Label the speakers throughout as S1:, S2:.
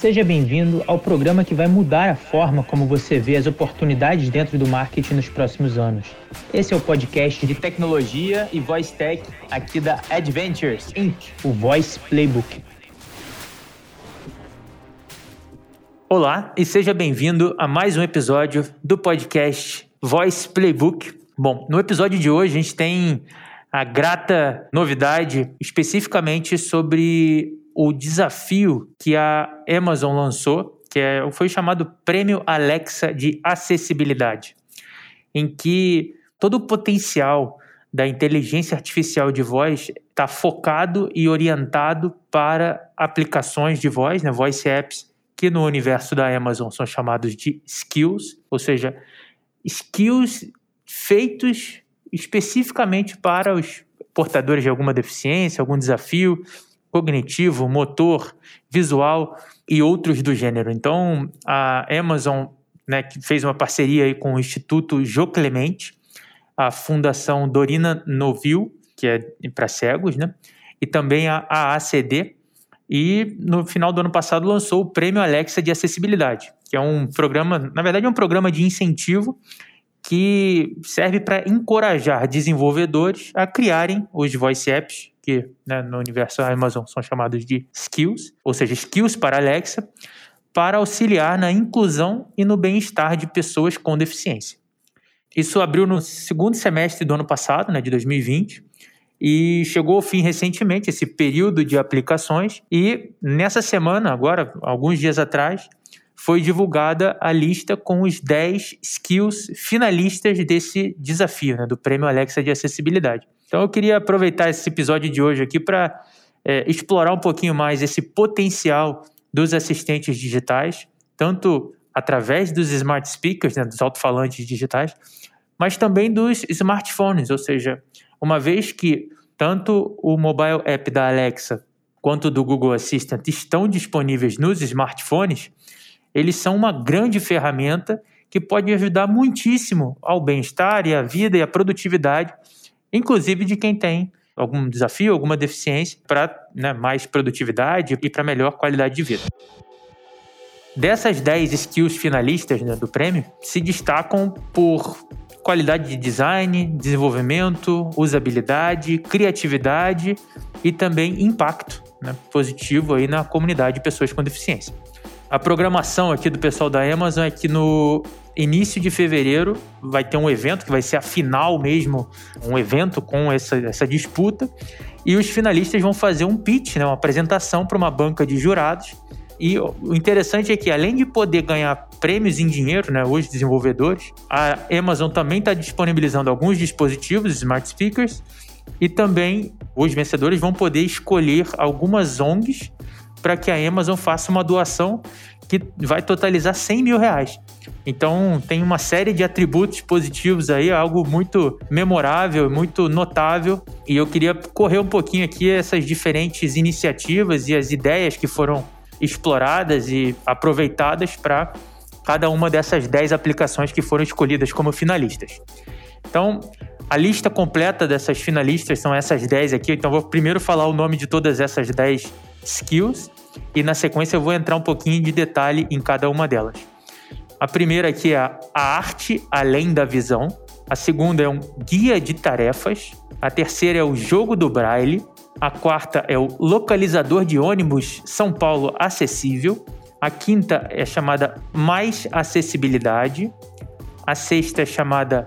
S1: Seja bem-vindo ao programa que vai mudar a forma como você vê as oportunidades dentro do marketing nos próximos anos. Esse é o podcast de tecnologia e voice tech aqui da Adventures Inc., o Voice Playbook. Olá e seja bem-vindo a mais um episódio do podcast Voice Playbook. Bom, no episódio de hoje a gente tem a grata novidade especificamente sobre o desafio que a Amazon lançou, que é, foi chamado Prêmio Alexa de Acessibilidade, em que todo o potencial da inteligência artificial de voz está focado e orientado para aplicações de voz, né, voice apps, que no universo da Amazon são chamados de skills, ou seja, skills feitos especificamente para os portadores de alguma deficiência, algum desafio, cognitivo, motor, visual e outros do gênero. Então, a Amazon né, fez uma parceria aí com o Instituto Jô Clemente, a Fundação Dorina Novil, que é para cegos, né, e também a, a ACD, e no final do ano passado lançou o Prêmio Alexa de Acessibilidade, que é um programa, na verdade é um programa de incentivo que serve para encorajar desenvolvedores a criarem os voice apps que né, no universo Amazon são chamados de skills, ou seja, skills para Alexa, para auxiliar na inclusão e no bem-estar de pessoas com deficiência. Isso abriu no segundo semestre do ano passado, né, de 2020, e chegou ao fim recentemente esse período de aplicações e nessa semana, agora, alguns dias atrás, foi divulgada a lista com os 10 skills finalistas desse desafio, né, do Prêmio Alexa de Acessibilidade. Então eu queria aproveitar esse episódio de hoje aqui para é, explorar um pouquinho mais esse potencial dos assistentes digitais, tanto através dos smart speakers, né, dos alto-falantes digitais, mas também dos smartphones, ou seja, uma vez que tanto o mobile app da Alexa quanto do Google Assistant estão disponíveis nos smartphones, eles são uma grande ferramenta que pode ajudar muitíssimo ao bem-estar e à vida e à produtividade inclusive de quem tem algum desafio, alguma deficiência, para né, mais produtividade e para melhor qualidade de vida. Dessas 10 skills finalistas né, do prêmio, se destacam por qualidade de design, desenvolvimento, usabilidade, criatividade e também impacto né, positivo aí na comunidade de pessoas com deficiência. A programação aqui do pessoal da Amazon é que no início de fevereiro vai ter um evento que vai ser a final mesmo, um evento com essa, essa disputa. E os finalistas vão fazer um pitch, né, uma apresentação para uma banca de jurados. E o interessante é que, além de poder ganhar prêmios em dinheiro, né, os desenvolvedores, a Amazon também está disponibilizando alguns dispositivos, smart speakers, e também os vencedores vão poder escolher algumas ONGs para que a Amazon faça uma doação que vai totalizar 100 mil reais. Então tem uma série de atributos positivos aí, algo muito memorável, muito notável. E eu queria correr um pouquinho aqui essas diferentes iniciativas e as ideias que foram exploradas e aproveitadas para cada uma dessas 10 aplicações que foram escolhidas como finalistas. Então, a lista completa dessas finalistas são essas 10 aqui, então vou primeiro falar o nome de todas essas 10 skills e na sequência eu vou entrar um pouquinho de detalhe em cada uma delas. A primeira aqui é a arte além da visão, a segunda é um guia de tarefas, a terceira é o jogo do braille, a quarta é o localizador de ônibus São Paulo acessível, a quinta é chamada mais acessibilidade, a sexta é chamada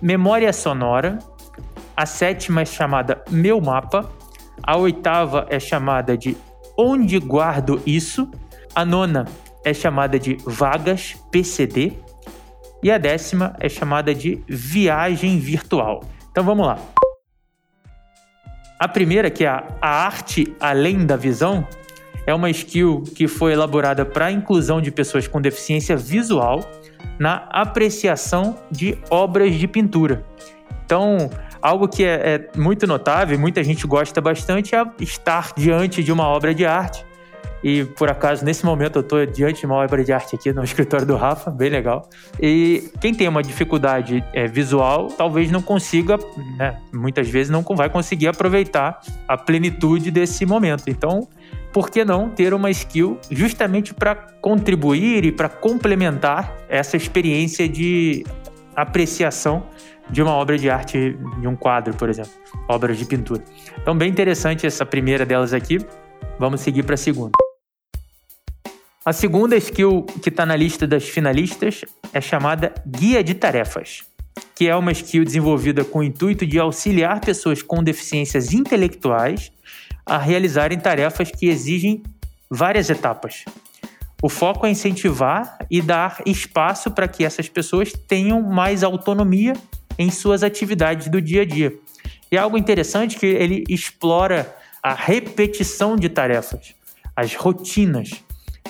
S1: memória sonora, a sétima é chamada meu mapa, a oitava é chamada de onde guardo isso. A nona é chamada de vagas PCD. E a décima é chamada de viagem virtual. Então vamos lá. A primeira, que é a, a arte além da visão, é uma skill que foi elaborada para a inclusão de pessoas com deficiência visual na apreciação de obras de pintura. Então, Algo que é, é muito notável, muita gente gosta bastante, é estar diante de uma obra de arte. E por acaso, nesse momento, eu estou diante de uma obra de arte aqui no escritório do Rafa, bem legal. E quem tem uma dificuldade é, visual, talvez não consiga, né, muitas vezes não vai conseguir aproveitar a plenitude desse momento. Então, por que não ter uma skill justamente para contribuir e para complementar essa experiência de apreciação de uma obra de arte, de um quadro, por exemplo, obras de pintura. Então, bem interessante essa primeira delas aqui. Vamos seguir para a segunda. A segunda skill que está na lista das finalistas é chamada Guia de Tarefas, que é uma skill desenvolvida com o intuito de auxiliar pessoas com deficiências intelectuais a realizarem tarefas que exigem várias etapas. O foco é incentivar e dar espaço para que essas pessoas tenham mais autonomia em suas atividades do dia a dia. E é algo interessante que ele explora a repetição de tarefas, as rotinas.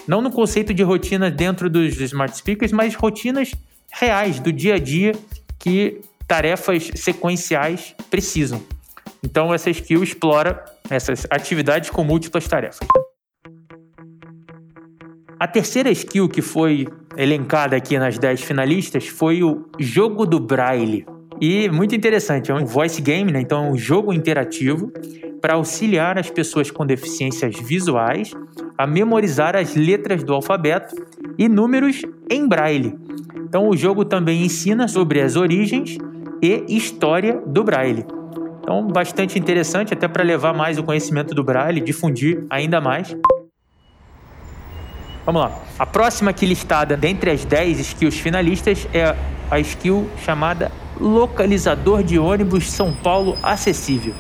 S1: Não no conceito de rotina dentro dos smart speakers, mas rotinas reais do dia a dia que tarefas sequenciais precisam. Então essa skill explora essas atividades com múltiplas tarefas. A terceira skill que foi elencada aqui nas 10 finalistas foi o jogo do Braille. E muito interessante, é um voice game, né? então é um jogo interativo para auxiliar as pessoas com deficiências visuais a memorizar as letras do alfabeto e números em braille. Então o jogo também ensina sobre as origens e história do braille. Então, bastante interessante, até para levar mais o conhecimento do braille, difundir ainda mais. Vamos lá. A próxima aqui listada dentre as 10 skills finalistas é a skill chamada Localizador de ônibus São Paulo Acessível,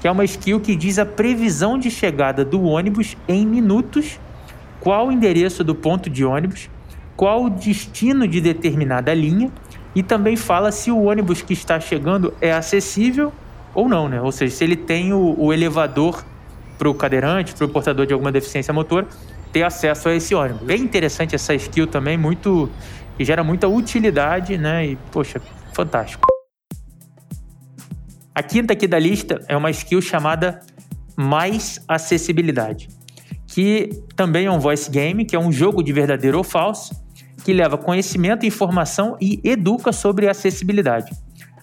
S1: que é uma skill que diz a previsão de chegada do ônibus em minutos, qual o endereço do ponto de ônibus, qual o destino de determinada linha e também fala se o ônibus que está chegando é acessível ou não, né? Ou seja, se ele tem o, o elevador para o cadeirante, para o portador de alguma deficiência motor, ter acesso a esse ônibus. Bem interessante essa skill também, muito que gera muita utilidade, né? E poxa, fantástico. A quinta aqui da lista é uma skill chamada mais acessibilidade, que também é um voice game, que é um jogo de verdadeiro ou falso, que leva conhecimento, informação e educa sobre acessibilidade.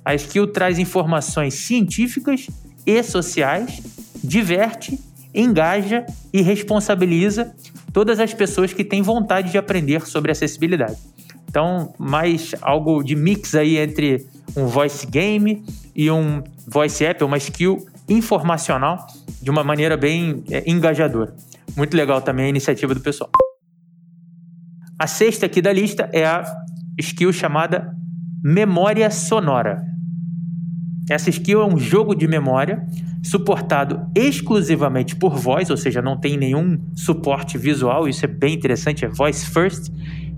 S1: A skill traz informações científicas e sociais, diverte, engaja e responsabiliza todas as pessoas que têm vontade de aprender sobre acessibilidade. Então, mais algo de mix aí entre um voice game e um voice app, uma skill informacional de uma maneira bem é, engajadora. Muito legal também a iniciativa do pessoal. A sexta aqui da lista é a skill chamada memória sonora. Essa skill é um jogo de memória suportado exclusivamente por voz, ou seja, não tem nenhum suporte visual, isso é bem interessante, é voice first.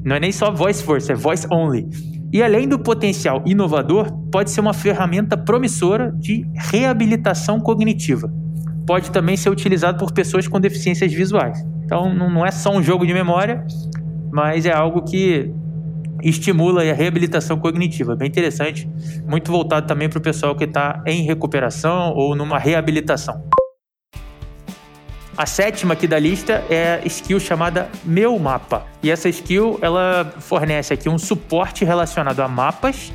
S1: Não é nem só voice first, é voice only. E além do potencial inovador, pode ser uma ferramenta promissora de reabilitação cognitiva. Pode também ser utilizado por pessoas com deficiências visuais. Então não é só um jogo de memória, mas é algo que estimula a reabilitação cognitiva. Bem interessante, muito voltado também para o pessoal que está em recuperação ou numa reabilitação. A sétima aqui da lista é a skill chamada Meu Mapa. E essa skill ela fornece aqui um suporte relacionado a mapas,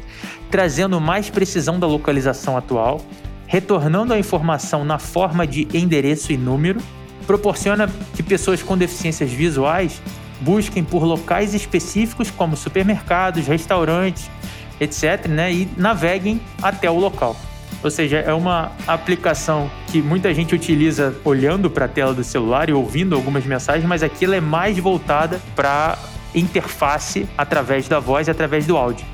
S1: trazendo mais precisão da localização atual, retornando a informação na forma de endereço e número, proporciona que pessoas com deficiências visuais busquem por locais específicos como supermercados, restaurantes, etc., né, e naveguem até o local. Ou seja, é uma aplicação que muita gente utiliza olhando para a tela do celular e ouvindo algumas mensagens, mas aquilo é mais voltada para interface através da voz e através do áudio.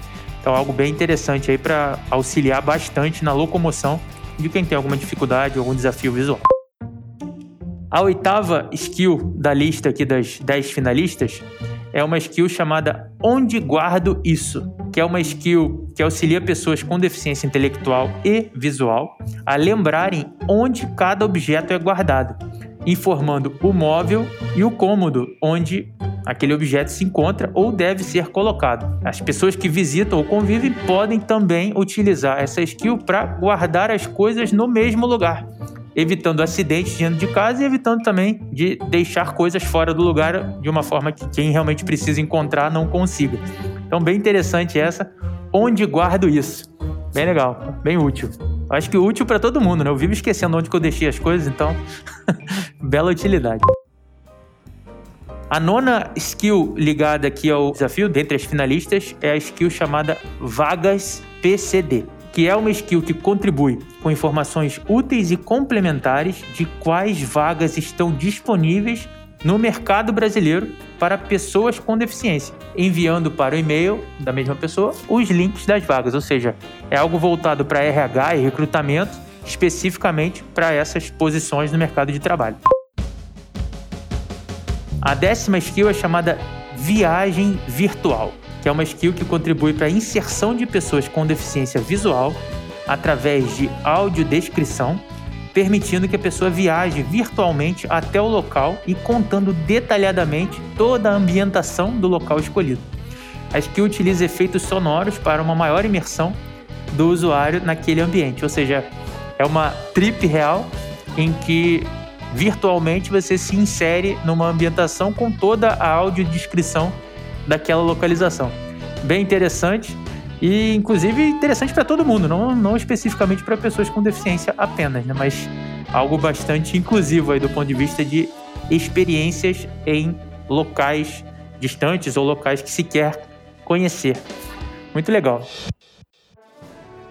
S1: Então, algo bem interessante aí para auxiliar bastante na locomoção de quem tem alguma dificuldade, algum desafio visual. A oitava skill da lista aqui das 10 finalistas é uma skill chamada Onde Guardo Isso, que é uma skill que auxilia pessoas com deficiência intelectual e visual a lembrarem onde cada objeto é guardado, informando o móvel e o cômodo onde aquele objeto se encontra ou deve ser colocado. As pessoas que visitam ou convivem podem também utilizar essa skill para guardar as coisas no mesmo lugar evitando acidentes dentro de casa e evitando também de deixar coisas fora do lugar de uma forma que quem realmente precisa encontrar não consiga. Então, bem interessante essa. Onde guardo isso? Bem legal, bem útil. Acho que útil para todo mundo, né? Eu vivo esquecendo onde que eu deixei as coisas, então bela utilidade. A nona skill ligada aqui ao desafio, dentre as finalistas, é a skill chamada Vagas PCD, que é uma skill que contribui com informações úteis e complementares de quais vagas estão disponíveis no mercado brasileiro para pessoas com deficiência, enviando para o e-mail da mesma pessoa os links das vagas, ou seja, é algo voltado para RH e recrutamento, especificamente para essas posições no mercado de trabalho. A décima skill é chamada viagem virtual, que é uma skill que contribui para a inserção de pessoas com deficiência visual através de audiodescrição, permitindo que a pessoa viaje virtualmente até o local e contando detalhadamente toda a ambientação do local escolhido. A skill utiliza efeitos sonoros para uma maior imersão do usuário naquele ambiente, ou seja, é uma trip real em que virtualmente você se insere numa ambientação com toda a audiodescrição daquela localização. Bem interessante e, inclusive, interessante para todo mundo, não, não especificamente para pessoas com deficiência apenas, né? mas algo bastante inclusivo aí do ponto de vista de experiências em locais distantes ou locais que se quer conhecer. Muito legal.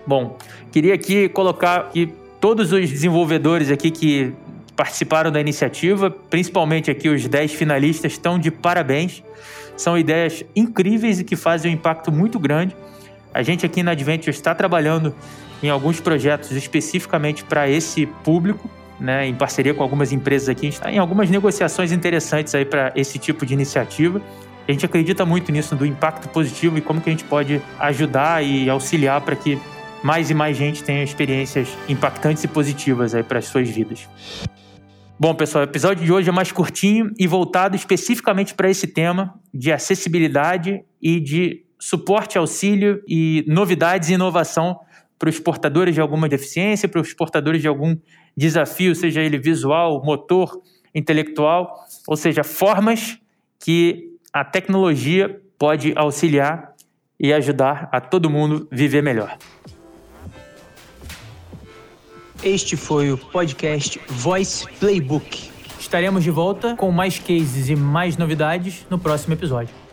S1: Bom, queria aqui colocar que todos os desenvolvedores aqui que participaram da iniciativa, principalmente aqui os 10 finalistas, estão de parabéns. São ideias incríveis e que fazem um impacto muito grande. A gente aqui na Adventure está trabalhando em alguns projetos especificamente para esse público, né, em parceria com algumas empresas aqui. A gente está em algumas negociações interessantes aí para esse tipo de iniciativa. A gente acredita muito nisso, do impacto positivo e como que a gente pode ajudar e auxiliar para que mais e mais gente tenha experiências impactantes e positivas aí para as suas vidas. Bom, pessoal, o episódio de hoje é mais curtinho e voltado especificamente para esse tema de acessibilidade e de suporte, auxílio e novidades e inovação para os portadores de alguma deficiência, para os portadores de algum desafio, seja ele visual, motor, intelectual, ou seja, formas que a tecnologia pode auxiliar e ajudar a todo mundo viver melhor.
S2: Este foi o podcast Voice Playbook.
S1: Estaremos de volta com mais cases e mais novidades no próximo episódio.